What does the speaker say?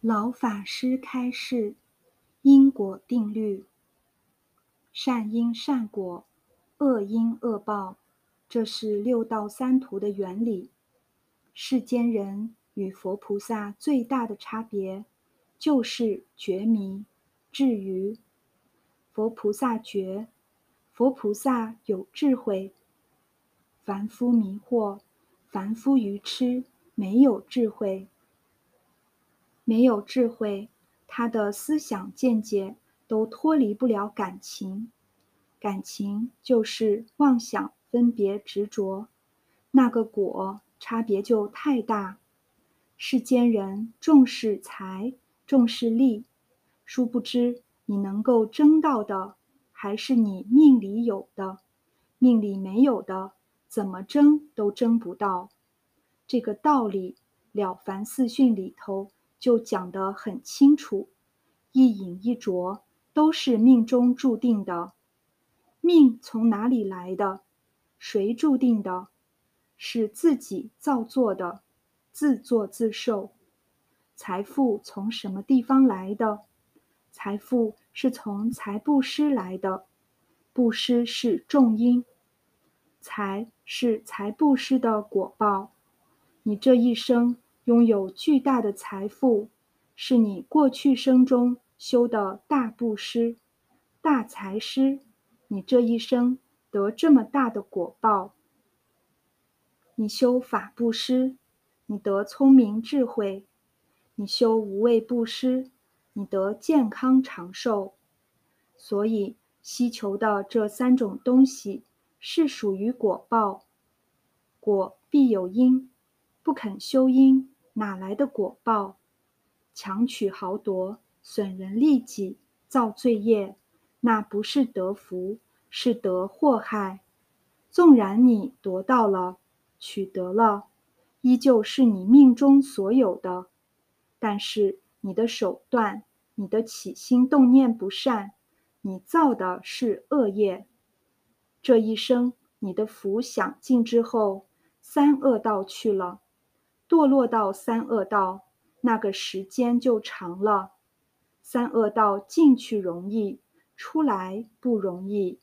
老法师开示：因果定律，善因善果，恶因恶报，这是六道三途的原理。世间人与佛菩萨最大的差别，就是觉迷。至于佛菩萨觉，佛菩萨有智慧；凡夫迷惑，凡夫愚痴，没有智慧。没有智慧，他的思想见解都脱离不了感情，感情就是妄想、分别、执着，那个果差别就太大。世间人重视财，重视利，殊不知你能够争到的，还是你命里有的，命里没有的，怎么争都争不到。这个道理，《了凡四训》里头。就讲得很清楚，一饮一啄都是命中注定的。命从哪里来的？谁注定的？是自己造作的，自作自受。财富从什么地方来的？财富是从财布施来的，布施是重因，财是财布施的果报。你这一生。拥有巨大的财富，是你过去生中修的大布施、大财施，你这一生得这么大的果报。你修法布施，你得聪明智慧；你修无畏布施，你得健康长寿。所以，希求的这三种东西是属于果报，果必有因，不肯修因。哪来的果报？强取豪夺，损人利己，造罪业，那不是得福，是得祸害。纵然你夺到了，取得了，依旧是你命中所有的。但是你的手段，你的起心动念不善，你造的是恶业。这一生你的福享尽之后，三恶道去了。堕落到三恶道，那个时间就长了。三恶道进去容易，出来不容易。